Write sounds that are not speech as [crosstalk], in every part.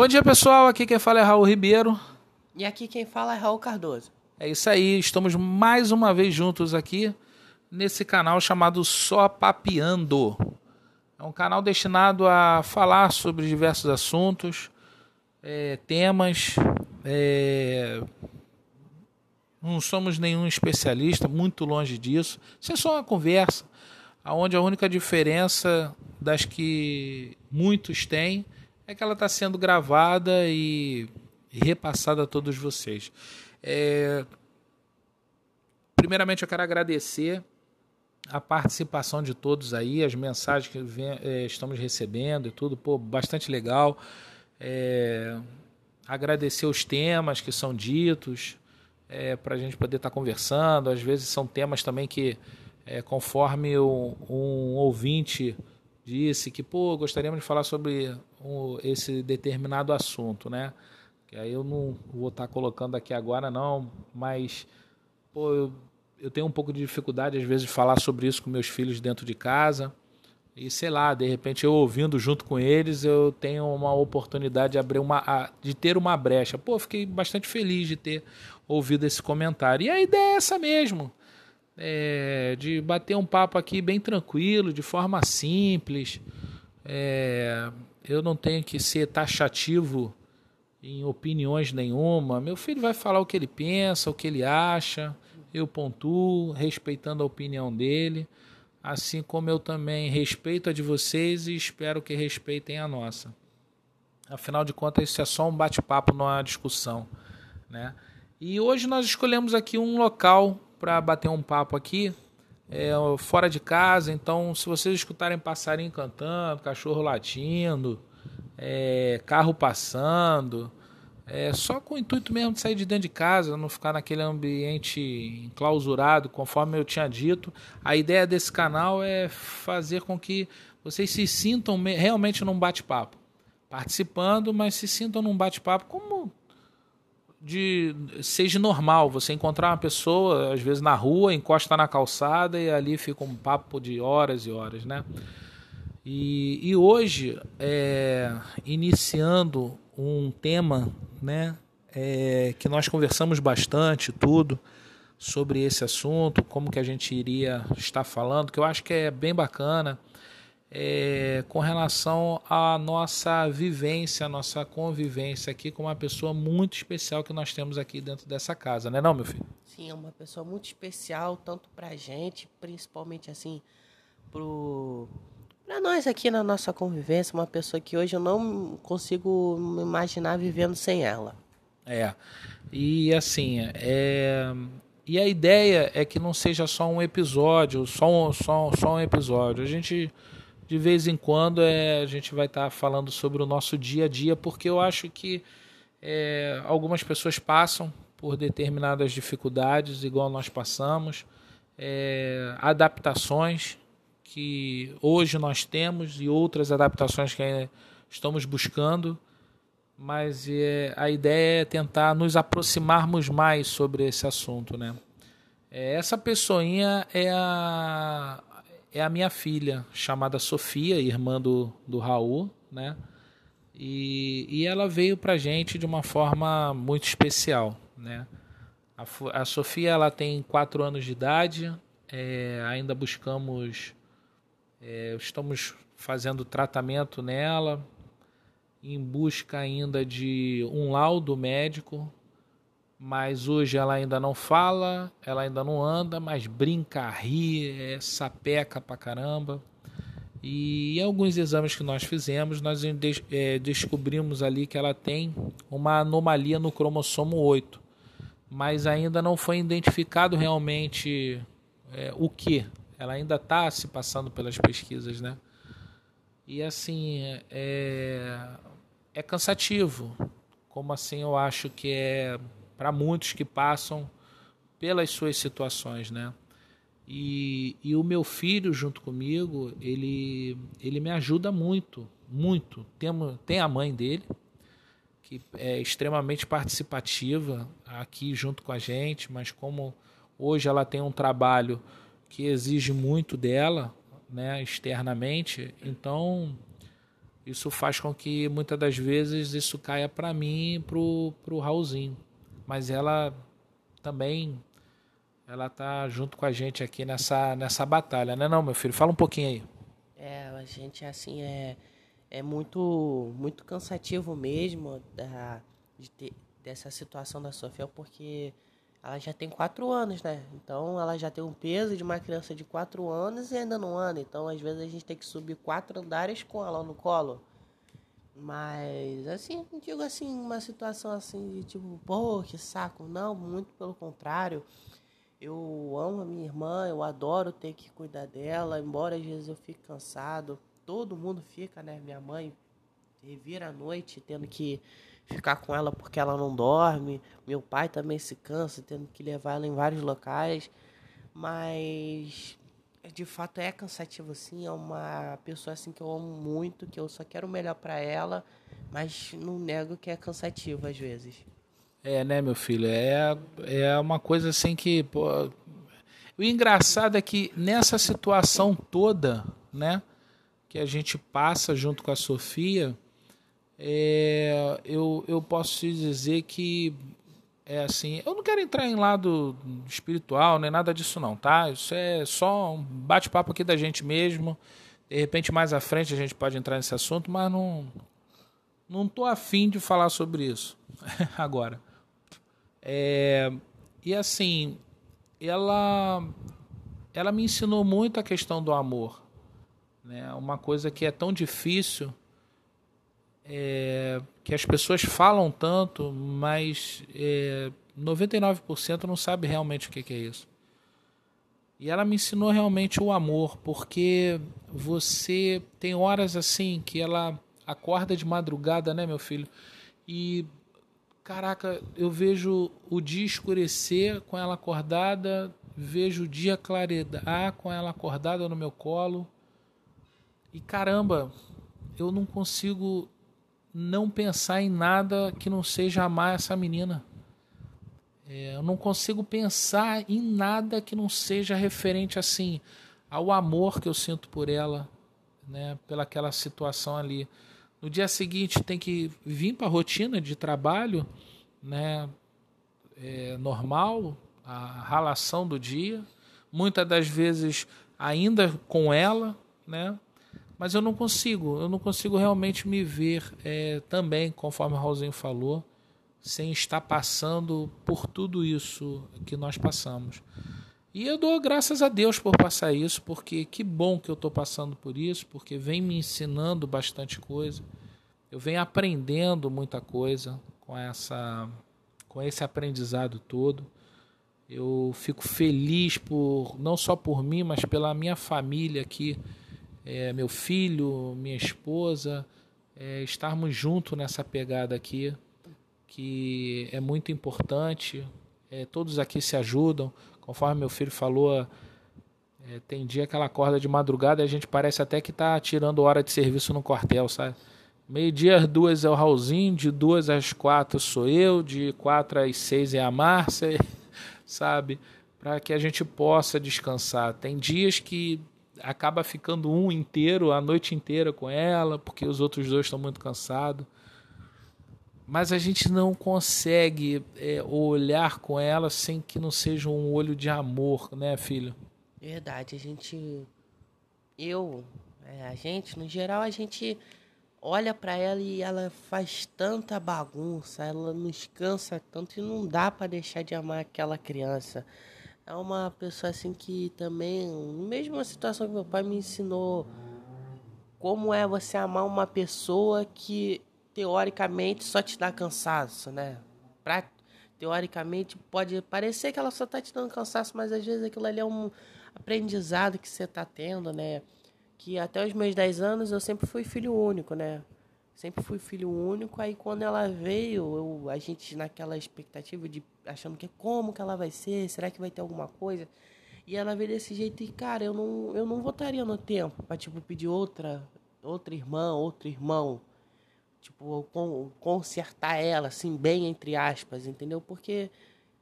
Bom dia, pessoal. Aqui quem fala é Raul Ribeiro. E aqui quem fala é Raul Cardoso. É isso aí, estamos mais uma vez juntos aqui nesse canal chamado Só Papeando. É um canal destinado a falar sobre diversos assuntos, é, temas. É... Não somos nenhum especialista, muito longe disso. Isso é só uma conversa, onde a única diferença das que muitos têm é que ela está sendo gravada e repassada a todos vocês. É... Primeiramente, eu quero agradecer a participação de todos aí, as mensagens que vem, é, estamos recebendo e tudo, pô, bastante legal. É... Agradecer os temas que são ditos, é, para a gente poder estar tá conversando. Às vezes são temas também que, é, conforme um, um ouvinte disse que, pô, gostaríamos de falar sobre um, esse determinado assunto, né? Que aí eu não vou estar tá colocando aqui agora, não, mas, pô, eu, eu tenho um pouco de dificuldade, às vezes, de falar sobre isso com meus filhos dentro de casa. E sei lá, de repente eu ouvindo junto com eles, eu tenho uma oportunidade de abrir uma de ter uma brecha. Pô, fiquei bastante feliz de ter ouvido esse comentário. E a ideia é essa mesmo é, de bater um papo aqui bem tranquilo, de forma simples. É, eu não tenho que ser taxativo em opiniões nenhuma. Meu filho vai falar o que ele pensa, o que ele acha. Eu pontuo, respeitando a opinião dele, assim como eu também respeito a de vocês e espero que respeitem a nossa. Afinal de contas, isso é só um bate-papo, não é uma discussão, né? E hoje nós escolhemos aqui um local para bater um papo aqui, é, fora de casa. Então, se vocês escutarem passarinho cantando, cachorro latindo, é, carro passando, é, só com o intuito mesmo de sair de dentro de casa, não ficar naquele ambiente enclausurado, conforme eu tinha dito. A ideia desse canal é fazer com que vocês se sintam realmente num bate-papo. Participando, mas se sintam num bate-papo como de seja normal você encontrar uma pessoa às vezes na rua encosta na calçada e ali fica um papo de horas e horas né? E, e hoje é, iniciando um tema né é, que nós conversamos bastante tudo sobre esse assunto como que a gente iria estar falando que eu acho que é bem bacana é, com relação à nossa vivência, à nossa convivência aqui com uma pessoa muito especial que nós temos aqui dentro dessa casa, né, não, meu filho? Sim, é uma pessoa muito especial, tanto pra gente, principalmente assim, para nós aqui na nossa convivência, uma pessoa que hoje eu não consigo me imaginar vivendo sem ela. É. E assim, é e a ideia é que não seja só um episódio, só um, só, só um episódio. A gente de vez em quando é, a gente vai estar tá falando sobre o nosso dia a dia, porque eu acho que é, algumas pessoas passam por determinadas dificuldades, igual nós passamos, é, adaptações que hoje nós temos e outras adaptações que estamos buscando, mas é, a ideia é tentar nos aproximarmos mais sobre esse assunto, né? É, essa pessoinha é a, é a minha filha, chamada Sofia, irmã do, do Raul, né? E, e ela veio pra gente de uma forma muito especial, né? A, a Sofia, ela tem quatro anos de idade, é, ainda buscamos, é, estamos fazendo tratamento nela, em busca ainda de um laudo médico mas hoje ela ainda não fala, ela ainda não anda, mas brinca, ri, é, sapeca pra caramba. E em alguns exames que nós fizemos, nós é, descobrimos ali que ela tem uma anomalia no cromossomo 8, mas ainda não foi identificado realmente é, o que. Ela ainda está se passando pelas pesquisas, né? E assim, é, é cansativo. Como assim eu acho que é para muitos que passam pelas suas situações, né? E, e o meu filho junto comigo, ele, ele me ajuda muito, muito. Tem, tem a mãe dele, que é extremamente participativa aqui junto com a gente, mas como hoje ela tem um trabalho que exige muito dela, né, externamente, então isso faz com que muitas das vezes isso caia para mim e pro, pro Raulzinho. Mas ela também ela tá junto com a gente aqui nessa, nessa batalha, né não, meu filho? Fala um pouquinho aí. É, a gente assim é, é muito muito cansativo mesmo da, de ter, dessa situação da Sofia, porque ela já tem quatro anos, né? Então ela já tem um peso de uma criança de quatro anos e ainda não anda. Então às vezes a gente tem que subir quatro andares com ela no colo. Mas assim, não digo assim, uma situação assim de tipo, pô, que saco. Não, muito pelo contrário. Eu amo a minha irmã, eu adoro ter que cuidar dela, embora às vezes eu fique cansado. Todo mundo fica, né? Minha mãe revira a noite tendo que ficar com ela porque ela não dorme. Meu pai também se cansa, tendo que levar ela em vários locais. Mas de fato é cansativo assim, é uma pessoa assim que eu amo muito, que eu só quero o melhor para ela, mas não nego que é cansativo às vezes. É, né, meu filho? É, é uma coisa assim que. Pô, o engraçado é que nessa situação toda, né, que a gente passa junto com a Sofia, é, eu, eu posso te dizer que é assim, eu não quero entrar em lado espiritual, nem nada disso não, tá? Isso é só um bate-papo aqui da gente mesmo. De repente mais à frente a gente pode entrar nesse assunto, mas não não tô afim de falar sobre isso [laughs] agora. É, e assim, ela ela me ensinou muito a questão do amor, né? Uma coisa que é tão difícil é, que as pessoas falam tanto, mas é, 99% não sabe realmente o que, que é isso. E ela me ensinou realmente o amor, porque você tem horas assim que ela acorda de madrugada, né, meu filho? E caraca, eu vejo o dia escurecer com ela acordada, vejo o dia clarear com ela acordada no meu colo. E caramba, eu não consigo não pensar em nada que não seja amar essa menina. É, eu não consigo pensar em nada que não seja referente assim ao amor que eu sinto por ela, né, pelaquela situação ali. No dia seguinte tem que vir para a rotina de trabalho, né, é, normal, a ralação do dia, muitas das vezes ainda com ela, né, mas eu não consigo, eu não consigo realmente me ver é, também, conforme o Raulzinho falou, sem estar passando por tudo isso que nós passamos. E eu dou graças a Deus por passar isso, porque que bom que eu estou passando por isso, porque vem me ensinando bastante coisa. Eu venho aprendendo muita coisa com essa com esse aprendizado todo. Eu fico feliz por não só por mim, mas pela minha família aqui é, meu filho, minha esposa, é, estarmos juntos nessa pegada aqui, que é muito importante. É, todos aqui se ajudam, conforme meu filho falou. É, tem dia que ela acorda de madrugada e a gente parece até que está tirando hora de serviço no quartel, sabe? Meio-dia às duas é o Raulzinho, de duas às quatro sou eu, de quatro às seis é a Márcia, [laughs] sabe? Para que a gente possa descansar. Tem dias que acaba ficando um inteiro, a noite inteira com ela, porque os outros dois estão muito cansados. Mas a gente não consegue é, olhar com ela sem que não seja um olho de amor, né, filho? Verdade, a gente. Eu, é, a gente, no geral, a gente olha para ela e ela faz tanta bagunça, ela nos cansa tanto e não dá para deixar de amar aquela criança é uma pessoa assim que também, mesma situação que meu pai me ensinou como é você amar uma pessoa que teoricamente só te dá cansaço, né? Pra, teoricamente pode parecer que ela só tá te dando cansaço, mas às vezes aquilo ali é um aprendizado que você tá tendo, né? Que até os meus 10 anos eu sempre fui filho único, né? Sempre fui filho único, aí quando ela veio, eu, a gente naquela expectativa de achando que como que ela vai ser, será que vai ter alguma coisa? E ela veio desse jeito e, cara, eu não, eu não voltaria no tempo pra, tipo, pedir outra, outra irmã, outro irmão. Tipo, consertar ela, assim, bem entre aspas, entendeu? Porque,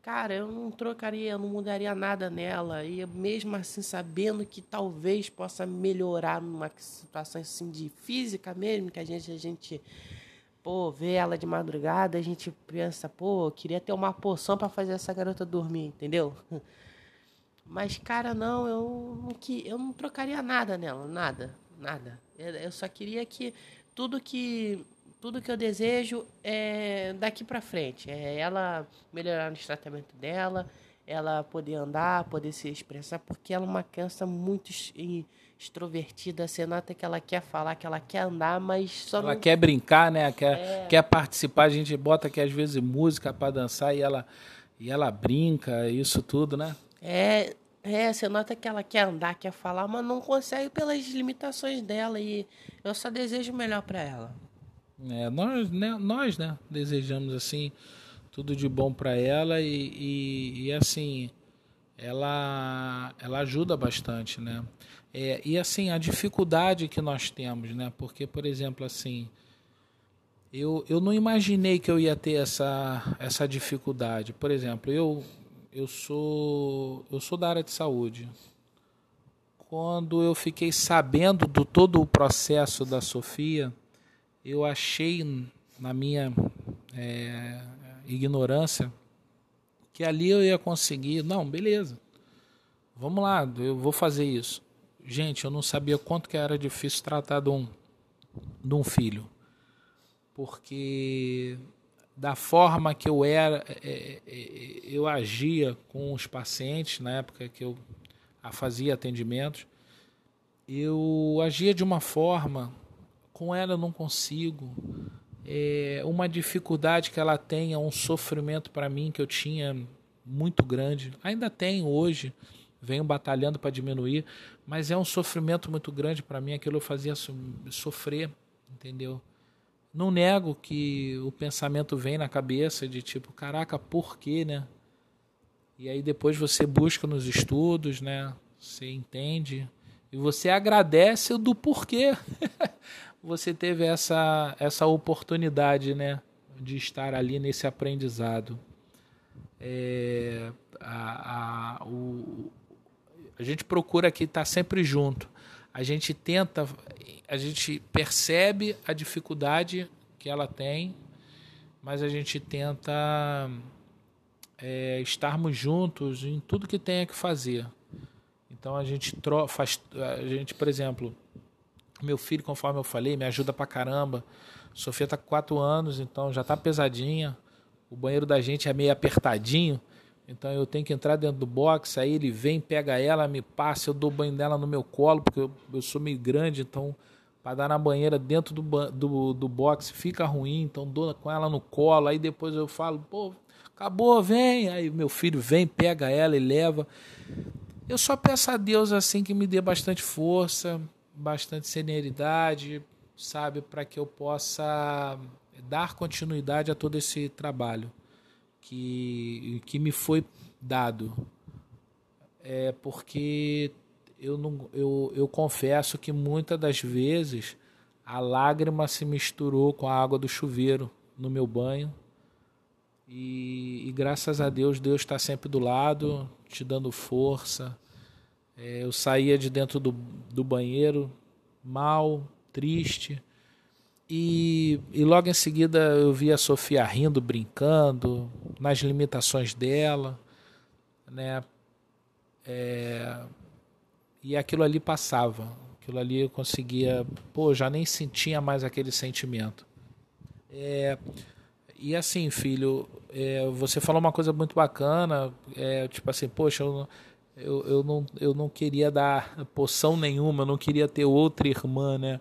cara, eu não trocaria, eu não mudaria nada nela. E mesmo assim, sabendo que talvez possa melhorar numa situação assim de física mesmo, que a gente, a gente pô, vê ela de madrugada, a gente pensa, pô, queria ter uma poção para fazer essa garota dormir, entendeu? [laughs] Mas, cara, não, eu não, que, eu não trocaria nada nela, nada, nada. Eu só queria que tudo que tudo que eu desejo é daqui para frente. É ela melhorar no tratamento dela, ela poder andar, poder se expressar, porque ela é uma criança muito extrovertida. Você nota que ela quer falar, que ela quer andar, mas só ela não... quer brincar, né? Quer, é... quer participar. A gente bota aqui às vezes música para dançar e ela e ela brinca, isso tudo, né? É, é, você nota que ela quer andar, quer falar, mas não consegue pelas limitações dela e eu só desejo o melhor para ela. É, nós, né, nós, né, desejamos assim tudo de bom para ela e, e, e, assim ela ela ajuda bastante, né? É, e assim a dificuldade que nós temos, né? Porque por exemplo assim eu, eu não imaginei que eu ia ter essa essa dificuldade. Por exemplo, eu eu sou eu sou da área de saúde. Quando eu fiquei sabendo do todo o processo da Sofia, eu achei na minha é, ignorância que ali eu ia conseguir. Não, beleza. Vamos lá, eu vou fazer isso. Gente, eu não sabia quanto que era difícil tratar de um, de um filho. Porque da forma que eu era, é, é, eu agia com os pacientes na época que eu fazia atendimentos, eu agia de uma forma com ela eu não consigo. É uma dificuldade que ela tem, é um sofrimento para mim que eu tinha muito grande. Ainda tenho hoje, venho batalhando para diminuir, mas é um sofrimento muito grande para mim. Aquilo eu fazia sofrer, entendeu? Não nego que o pensamento vem na cabeça de tipo, caraca, por quê, né? E aí depois você busca nos estudos, né? Você entende e você agradece do porquê. [laughs] você teve essa, essa oportunidade né, de estar ali nesse aprendizado. É, a, a, o, a gente procura aqui estar sempre junto. A gente tenta, a gente percebe a dificuldade que ela tem, mas a gente tenta é, estarmos juntos em tudo que tenha que fazer. Então a gente faz, a gente, por exemplo, meu filho, conforme eu falei, me ajuda pra caramba. Sofia tá com 4 anos, então já tá pesadinha. O banheiro da gente é meio apertadinho. Então eu tenho que entrar dentro do box, aí ele vem, pega ela, me passa, eu dou banho dela no meu colo, porque eu, eu sou meio grande, então para dar na banheira dentro do, do, do box fica ruim, então dou com ela no colo, aí depois eu falo, pô, acabou, vem. Aí meu filho vem, pega ela e leva. Eu só peço a Deus assim que me dê bastante força, bastante senioridade, sabe, para que eu possa dar continuidade a todo esse trabalho que, que me foi dado. É porque eu, não, eu, eu confesso que muitas das vezes a lágrima se misturou com a água do chuveiro no meu banho. E, e graças a Deus, Deus está sempre do lado, te dando força, eu saía de dentro do, do banheiro mal, triste. E, e logo em seguida eu via a Sofia rindo, brincando, nas limitações dela, né? É, e aquilo ali passava. Aquilo ali eu conseguia, pô, já nem sentia mais aquele sentimento. É, e assim, filho, é, você falou uma coisa muito bacana, é, tipo assim, poxa, eu, eu, eu, não, eu não queria dar poção nenhuma, eu não queria ter outra irmã, né?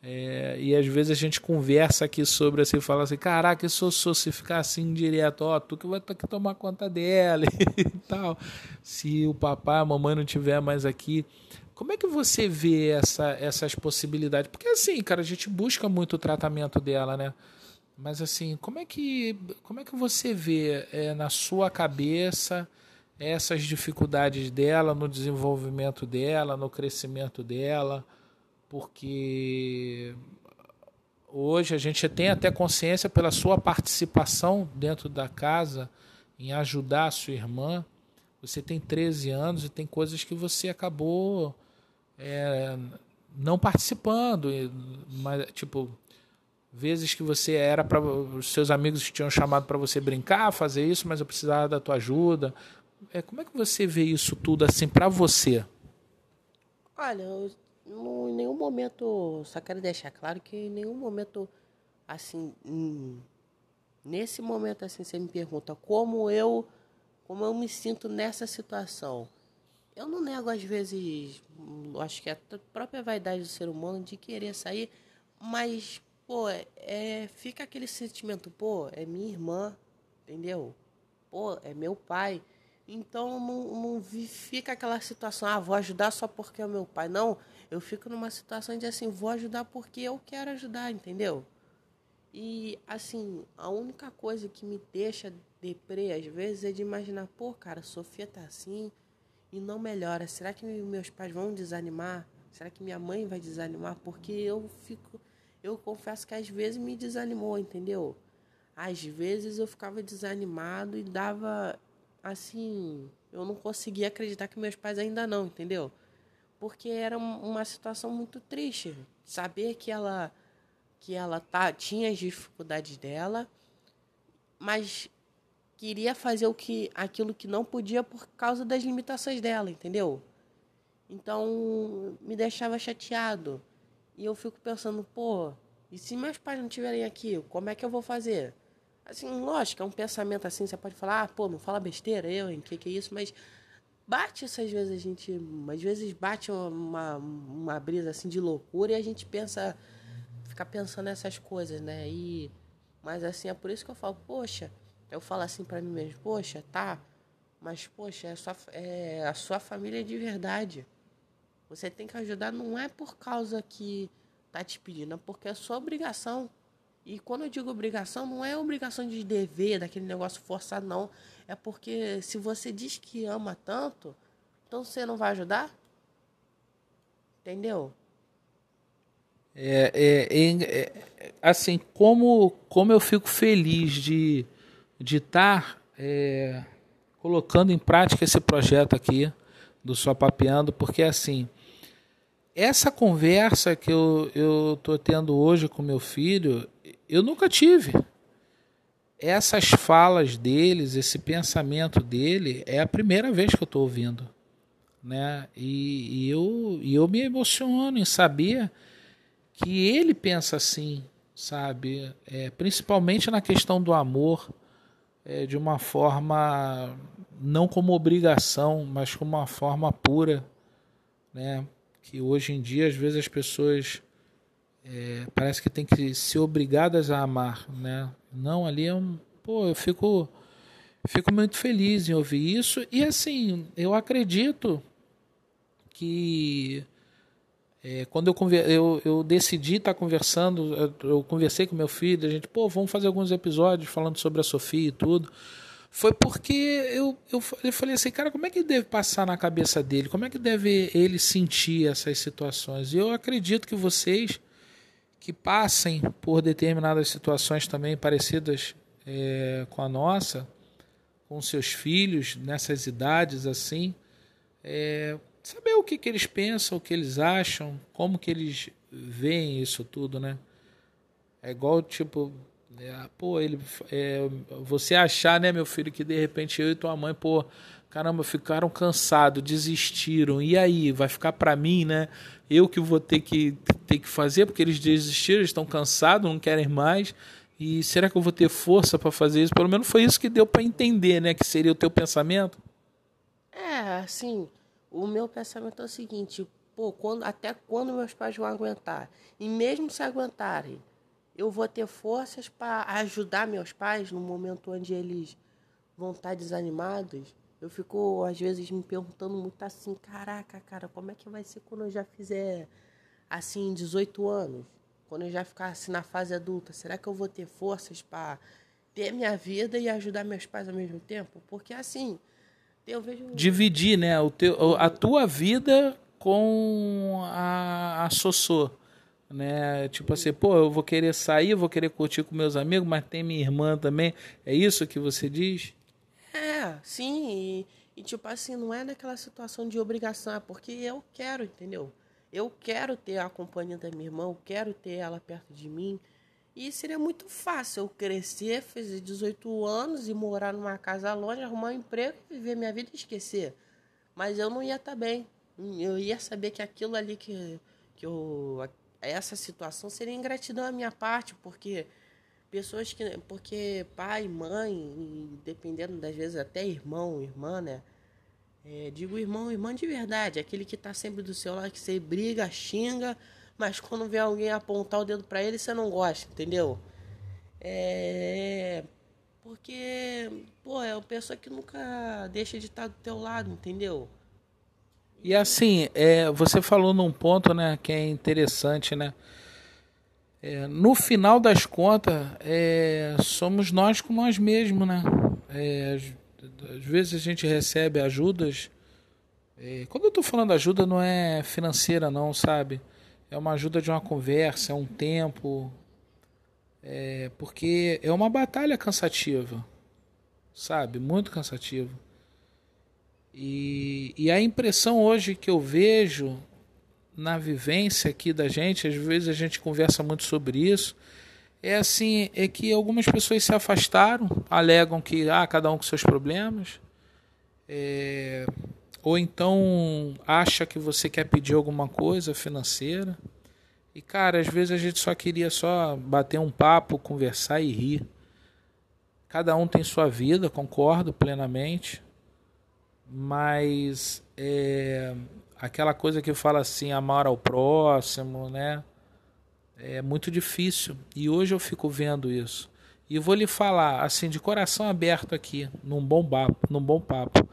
É, e às vezes a gente conversa aqui sobre assim, fala assim, caraca, se eu, se ficar assim direto, ó, tu que vai ter que tomar conta dela [laughs] e tal. Se o papai, a mamãe não tiver mais aqui. Como é que você vê essa, essas possibilidades? Porque assim, cara, a gente busca muito o tratamento dela, né? Mas assim, como é que, como é que você vê é, na sua cabeça essas dificuldades dela no desenvolvimento dela, no crescimento dela, porque hoje a gente tem até consciência pela sua participação dentro da casa em ajudar a sua irmã. Você tem 13 anos e tem coisas que você acabou é, não participando, mas tipo vezes que você era para os seus amigos tinham chamado para você brincar, fazer isso, mas eu precisava da tua ajuda. É, como é que você vê isso tudo assim para você? Olha, eu, em nenhum momento, só quero deixar claro que em nenhum momento assim, hum, nesse momento assim você me pergunta como eu como eu me sinto nessa situação. Eu não nego às vezes, acho que é a própria vaidade do ser humano de querer sair, mas pô, é, fica aquele sentimento, pô, é minha irmã, entendeu? Pô, é meu pai. Então não, não fica aquela situação, ah, vou ajudar só porque é meu pai. Não, eu fico numa situação de assim, vou ajudar porque eu quero ajudar, entendeu? E assim, a única coisa que me deixa deprê às vezes é de imaginar, pô, cara, Sofia tá assim e não melhora. Será que meus pais vão desanimar? Será que minha mãe vai desanimar? Porque eu fico eu confesso que às vezes me desanimou, entendeu? Às vezes eu ficava desanimado e dava assim, eu não conseguia acreditar que meus pais ainda não, entendeu? Porque era uma situação muito triste, saber que ela que ela tá tinha as dificuldades dela, mas queria fazer o que aquilo que não podia por causa das limitações dela, entendeu? Então me deixava chateado. E eu fico pensando, pô, e se meus pais não estiverem aqui, como é que eu vou fazer? Assim, lógico, é um pensamento assim, você pode falar, ah, pô, não fala besteira, eu, em que que é isso, mas bate essas vezes a gente, às vezes bate uma, uma brisa assim de loucura e a gente pensa, fica pensando nessas coisas, né? E, mas assim, é por isso que eu falo, poxa, eu falo assim para mim mesmo, poxa, tá, mas poxa, é a sua, é a sua família de verdade. Você tem que ajudar, não é por causa que tá te pedindo, é porque é sua obrigação. E quando eu digo obrigação, não é obrigação de dever, daquele negócio forçado, não. É porque se você diz que ama tanto, então você não vai ajudar? Entendeu? É, é, é, é assim, como, como eu fico feliz de estar de é, colocando em prática esse projeto aqui do Só Papeando, porque assim, essa conversa que eu estou tendo hoje com meu filho, eu nunca tive. Essas falas deles, esse pensamento dele, é a primeira vez que eu estou ouvindo. Né? E, e, eu, e eu me emociono em saber que ele pensa assim, sabe? É, principalmente na questão do amor, é, de uma forma não como obrigação, mas como uma forma pura, né? que hoje em dia às vezes as pessoas é, parece que tem que ser obrigadas a amar, né? Não, ali é um, pô, eu fico fico muito feliz em ouvir isso e assim eu acredito que é, quando eu, eu, eu decidi estar conversando, eu, eu conversei com meu filho, a gente, pô, vamos fazer alguns episódios falando sobre a Sofia e tudo foi porque eu, eu, eu falei assim, cara, como é que deve passar na cabeça dele? Como é que deve ele sentir essas situações? E eu acredito que vocês que passem por determinadas situações também parecidas é, com a nossa, com seus filhos nessas idades assim, é, saber o que, que eles pensam, o que eles acham, como que eles veem isso tudo, né? É igual, tipo, é, pô, ele, é, você achar, né, meu filho, que de repente eu e tua mãe, pô, caramba, ficaram cansados, desistiram. E aí, vai ficar para mim, né? Eu que vou ter que ter que fazer porque eles desistiram, estão cansados, não querem mais. E será que eu vou ter força para fazer isso? Pelo menos foi isso que deu para entender, né, que seria o teu pensamento. É, assim, o meu pensamento é o seguinte, pô, quando, até quando meus pais vão aguentar? E mesmo se aguentarem, eu vou ter forças para ajudar meus pais no momento onde eles vão estar desanimados. Eu fico, às vezes, me perguntando muito assim: caraca, cara, como é que vai ser quando eu já fizer, assim, 18 anos? Quando eu já ficar assim na fase adulta? Será que eu vou ter forças para ter minha vida e ajudar meus pais ao mesmo tempo? Porque, assim, eu vejo. Dividir, né? O teu, a tua vida com a, a Sossô né? Tipo assim, pô, eu vou querer sair, vou querer curtir com meus amigos, mas tem minha irmã também. É isso que você diz? É, sim. E, e, tipo assim, não é naquela situação de obrigação, é porque eu quero, entendeu? Eu quero ter a companhia da minha irmã, eu quero ter ela perto de mim. E seria muito fácil eu crescer, fazer 18 anos e morar numa casa longe, arrumar um emprego, viver minha vida e esquecer. Mas eu não ia estar tá bem. Eu ia saber que aquilo ali que, que eu. Essa situação seria ingratidão à minha parte, porque pessoas que. Porque pai, mãe, dependendo das vezes até irmão, irmã, né? É, digo irmão, irmã de verdade, aquele que tá sempre do seu lado, que você briga, xinga, mas quando vê alguém apontar o dedo para ele, você não gosta, entendeu? É. Porque, pô, é uma pessoa que nunca deixa de estar do teu lado, entendeu? E assim, é, você falou num ponto, né, que é interessante, né? É, no final das contas, é, somos nós com nós mesmos, né? É, às vezes a gente recebe ajudas. É, quando eu estou falando ajuda, não é financeira, não, sabe? é uma ajuda de uma conversa, é um tempo, é, porque é uma batalha cansativa, sabe? Muito cansativa. E, e a impressão hoje que eu vejo na vivência aqui da gente, às vezes a gente conversa muito sobre isso, é assim, é que algumas pessoas se afastaram, alegam que ah, cada um com seus problemas, é, ou então acha que você quer pedir alguma coisa financeira. E cara, às vezes a gente só queria só bater um papo, conversar e rir. Cada um tem sua vida, concordo plenamente. Mas é, aquela coisa que fala assim, amar ao próximo, né? É muito difícil. E hoje eu fico vendo isso. E vou lhe falar, assim, de coração aberto aqui, num bom papo, num bom papo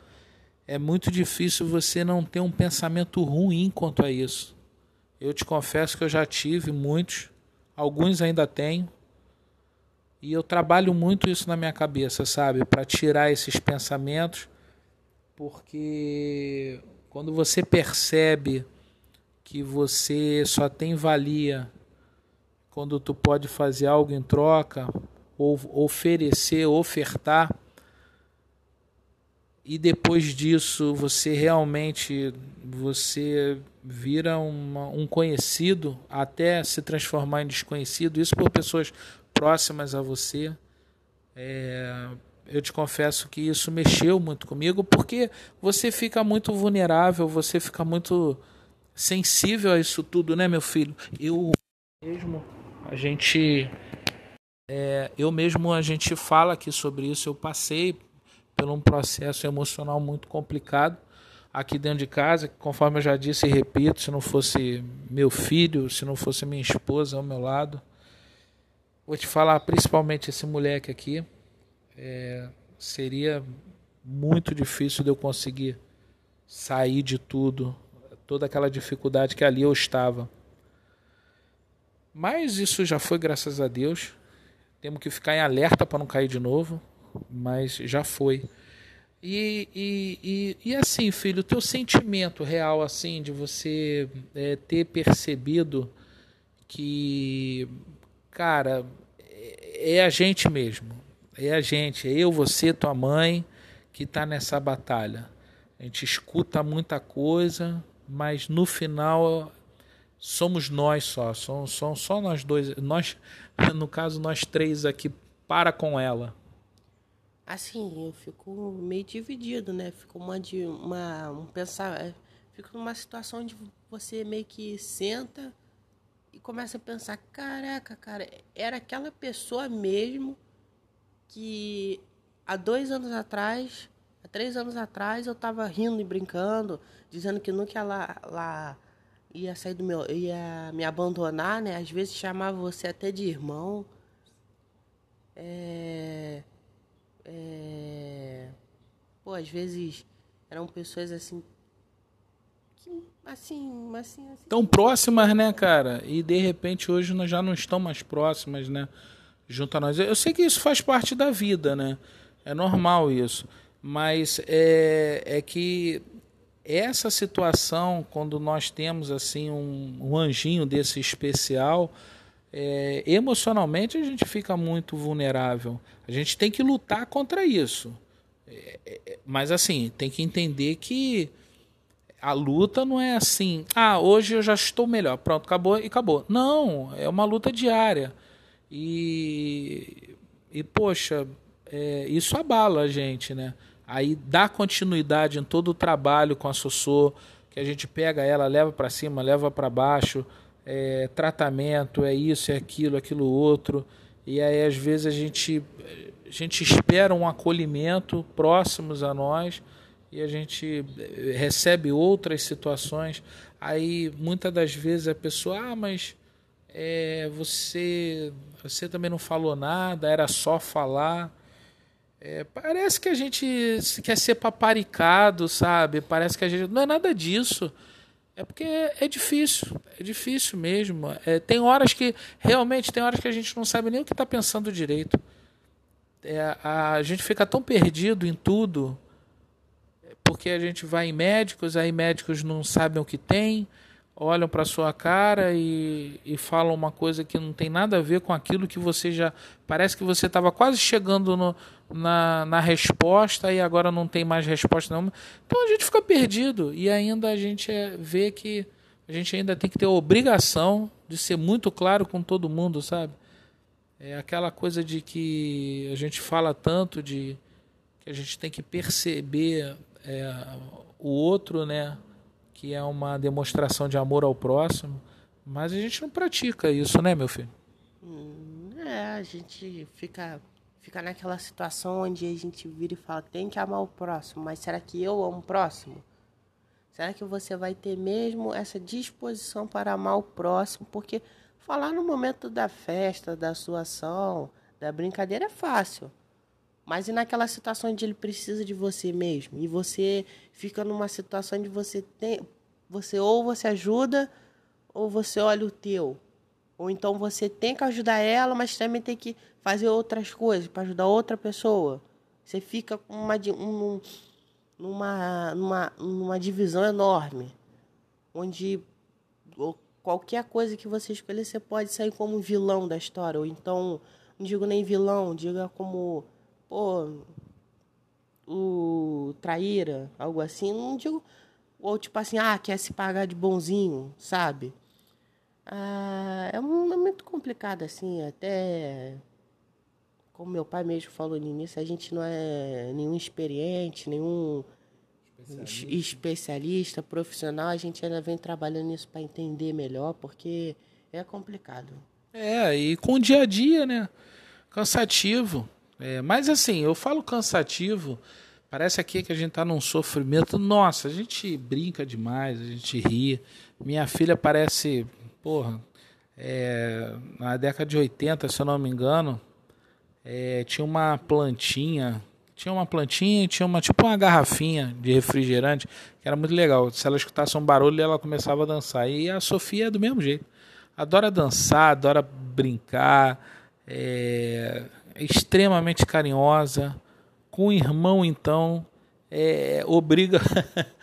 é muito difícil você não ter um pensamento ruim quanto a isso. Eu te confesso que eu já tive muitos, alguns ainda tenho. E eu trabalho muito isso na minha cabeça, sabe? Para tirar esses pensamentos, porque quando você percebe que você só tem valia quando tu pode fazer algo em troca, ou oferecer, ofertar, e depois disso você realmente você vira uma, um conhecido até se transformar em desconhecido isso por pessoas próximas a você é, eu te confesso que isso mexeu muito comigo porque você fica muito vulnerável você fica muito sensível a isso tudo né meu filho? Eu mesmo a gente é, eu mesmo a gente fala aqui sobre isso. Eu passei por um processo emocional muito complicado aqui dentro de casa, conforme eu já disse e repito, se não fosse meu filho, se não fosse minha esposa ao meu lado, vou te falar, principalmente esse moleque aqui, é, seria muito difícil de eu conseguir sair de tudo, toda aquela dificuldade que ali eu estava. Mas isso já foi graças a Deus. Temos que ficar em alerta para não cair de novo mas já foi. E, e, e, e, assim, filho, o teu sentimento real, assim, de você é, ter percebido que, cara, é, é a gente mesmo. É a gente, é eu, você, tua mãe, que está nessa batalha. A gente escuta muita coisa, mas no final somos nós só, somos só nós dois, nós, [laughs] no caso nós três aqui para com ela. Assim, eu fico meio dividido, né? Fico uma de uma um pensar, é, fico numa situação onde você meio que senta e começa a pensar, caraca, cara, era aquela pessoa mesmo que há dois anos atrás, há três anos atrás, eu tava rindo e brincando, dizendo que nunca ela, ia sair do meu, ia me abandonar, né? Às vezes chamava você até de irmão. É é... Pô, às vezes eram pessoas assim. Assim, assim, assim. Tão próximas, né, cara? E de repente hoje nós já não estão mais próximas, né? Junto a nós. Eu sei que isso faz parte da vida, né? É normal isso. Mas é, é que essa situação, quando nós temos assim um, um anjinho desse especial, é, emocionalmente a gente fica muito vulnerável. A gente tem que lutar contra isso. É, é, mas assim, tem que entender que a luta não é assim, ah, hoje eu já estou melhor, pronto, acabou e acabou. Não, é uma luta diária. E, e poxa, é, isso abala a gente, né? Aí dá continuidade em todo o trabalho com a Sossô, que a gente pega ela, leva para cima, leva para baixo, é, tratamento, é isso, é aquilo, aquilo outro. E aí às vezes a gente, a gente espera um acolhimento próximos a nós e a gente eh, recebe outras situações. Aí muitas das vezes a pessoa, ah, mas é, você, você também não falou nada, era só falar. É, parece que a gente quer ser paparicado, sabe? Parece que a gente. Não é nada disso. É porque é difícil, é difícil mesmo. É, tem horas que, realmente, tem horas que a gente não sabe nem o que está pensando direito. É, a, a gente fica tão perdido em tudo porque a gente vai em médicos, aí médicos não sabem o que tem, olham para sua cara e, e falam uma coisa que não tem nada a ver com aquilo que você já. Parece que você estava quase chegando no, na, na resposta e agora não tem mais resposta nenhuma. Então a gente fica perdido e ainda a gente é, vê que a gente ainda tem que ter a obrigação de ser muito claro com todo mundo, sabe? É aquela coisa de que a gente fala tanto de que a gente tem que perceber é, o outro, né, que é uma demonstração de amor ao próximo, mas a gente não pratica isso, né, meu filho? Hum, é, a gente fica fica naquela situação onde a gente vira e fala, tem que amar o próximo, mas será que eu amo o próximo? Será que você vai ter mesmo essa disposição para amar o próximo? Porque falar no momento da festa, da sua ação, da brincadeira é fácil. Mas e naquela situação onde ele precisa de você mesmo? E você fica numa situação onde você tem. Você ou você ajuda, ou você olha o teu. Ou então você tem que ajudar ela, mas também tem que fazer outras coisas para ajudar outra pessoa. Você fica com uma, um, numa, numa, numa divisão enorme. Onde qualquer coisa que você escolher, você pode sair como vilão da história. Ou então, não digo nem vilão, diga como pô, o traíra, algo assim, não digo. Ou tipo assim, ah, quer se pagar de bonzinho, sabe? Ah, é, um, é muito complicado assim, até como meu pai mesmo falou no início, a gente não é nenhum experiente, nenhum especialista, especialista profissional, a gente ainda vem trabalhando nisso para entender melhor, porque é complicado. É, e com o dia a dia, né? Cansativo. É, mas assim, eu falo cansativo, parece aqui que a gente está num sofrimento. Nossa, a gente brinca demais, a gente ri. Minha filha parece, porra, é, na década de 80, se eu não me engano, é, tinha uma plantinha, tinha uma plantinha e tinha uma tipo uma garrafinha de refrigerante, que era muito legal. Se ela escutasse um barulho, ela começava a dançar. E a Sofia é do mesmo jeito. Adora dançar, adora brincar. É, extremamente carinhosa. Com o irmão, então, é, obriga.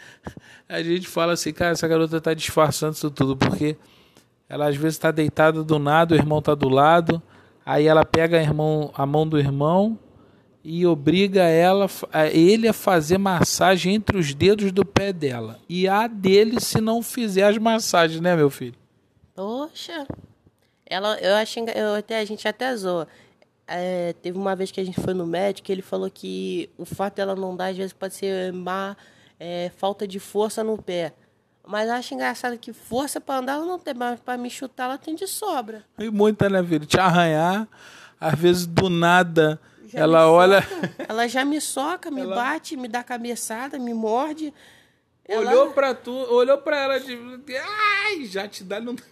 [laughs] a gente fala assim, cara, essa garota está disfarçando isso tudo, porque ela às vezes está deitada do nada, o irmão está do lado, aí ela pega a, irmão, a mão do irmão e obriga ela, a ele a fazer massagem entre os dedos do pé dela. E a dele se não fizer as massagens, né, meu filho? Poxa. Ela, eu acho eu até a gente até zoa. É, teve uma vez que a gente foi no médico, ele falou que o fato dela não dar, às vezes, pode ser má é, falta de força no pé. Mas acho engraçado que força para andar ela não tem, mas para me chutar ela tem de sobra. E muita, né, filho? Te arranhar, às vezes do nada já ela olha. Ela já me soca, me ela... bate, me dá cabeçada, me morde. Olhou ela... para tu, olhou para ela de. Ai, já te dá. Não... [laughs]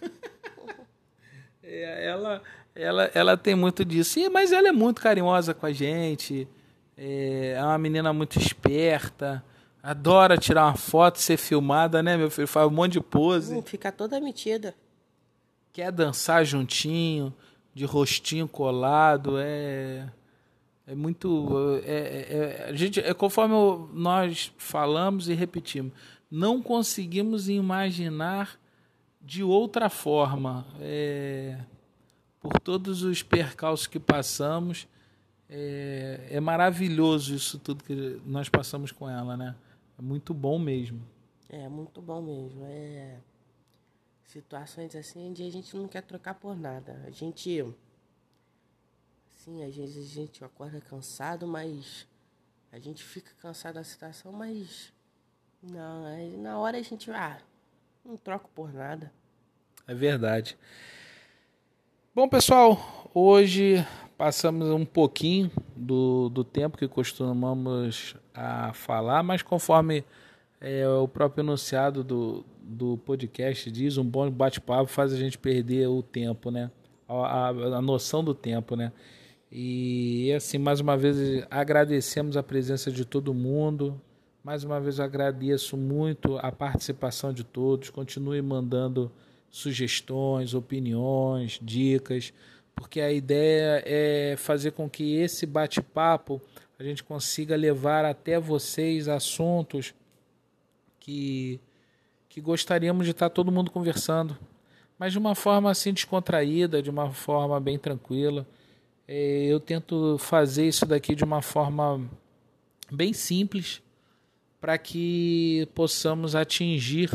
É, ela ela, ela tem muito disso. Sim, mas ela é muito carinhosa com a gente. É, é uma menina muito esperta. Adora tirar uma foto, ser filmada, né, meu filho? Faz um monte de pose. Hum, fica toda metida. Quer dançar juntinho, de rostinho colado. É. É muito. É, é, é, a gente, é conforme nós falamos e repetimos. Não conseguimos imaginar de outra forma. É por todos os percalços que passamos, é, é maravilhoso isso tudo que nós passamos com ela, né? É muito bom mesmo. É, muito bom mesmo. É situações assim onde a gente não quer trocar por nada. A gente sim, às vezes a gente acorda cansado, mas a gente fica cansado da situação, mas não, na hora a gente ah, não troco por nada. É verdade. Bom, pessoal, hoje passamos um pouquinho do, do tempo que costumamos a falar, mas conforme é, o próprio enunciado do, do podcast diz, um bom bate-papo faz a gente perder o tempo, né? A, a, a, noção do tempo, né? E assim, mais uma vez agradecemos a presença de todo mundo. Mais uma vez agradeço muito a participação de todos. Continue mandando sugestões, opiniões, dicas, porque a ideia é fazer com que esse bate-papo a gente consiga levar até vocês assuntos que, que gostaríamos de estar todo mundo conversando, mas de uma forma assim descontraída, de uma forma bem tranquila. É, eu tento fazer isso daqui de uma forma bem simples para que possamos atingir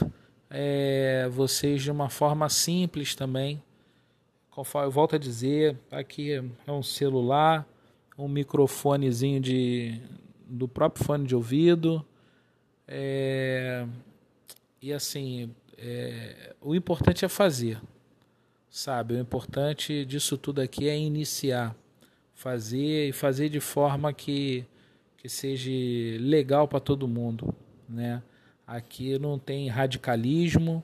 é, vocês de uma forma simples também. Conforme eu volto a dizer, aqui é um celular, um microfonezinho de, do próprio fone de ouvido, é, e assim, é, o importante é fazer, sabe? O importante disso tudo aqui é iniciar, fazer e fazer de forma que, que seja legal para todo mundo, né? Aqui não tem radicalismo,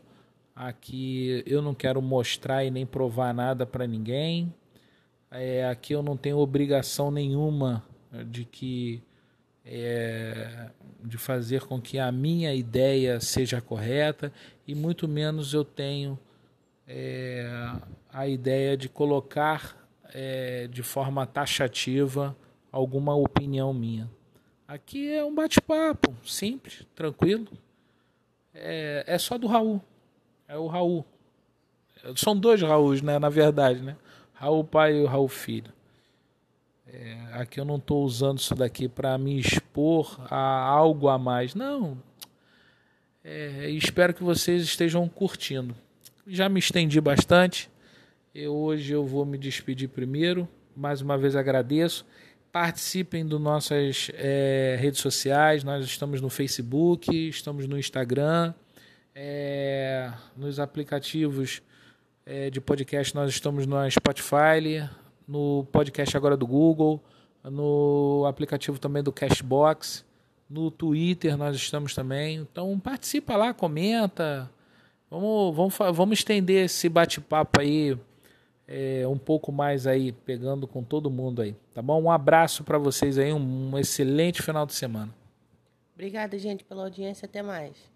aqui eu não quero mostrar e nem provar nada para ninguém. É, aqui eu não tenho obrigação nenhuma de que é, de fazer com que a minha ideia seja correta e muito menos eu tenho é, a ideia de colocar é, de forma taxativa alguma opinião minha. Aqui é um bate-papo simples, tranquilo. É, é só do Raul. É o Raul. São dois Raús, né, na verdade, né? Raul pai e o Raul filho. É, aqui eu não estou usando isso daqui para me expor a algo a mais. Não. É, espero que vocês estejam curtindo. Já me estendi bastante. Eu, hoje eu vou me despedir primeiro. Mais uma vez agradeço. Participem das nossas é, redes sociais. Nós estamos no Facebook, estamos no Instagram, é, nos aplicativos é, de podcast. Nós estamos no Spotify, no podcast agora do Google, no aplicativo também do Cashbox, no Twitter nós estamos também. Então participa lá, comenta. Vamos, vamos, vamos estender esse bate-papo aí é, um pouco mais aí, pegando com todo mundo aí, tá bom? Um abraço para vocês aí, um, um excelente final de semana. Obrigada, gente, pela audiência. Até mais.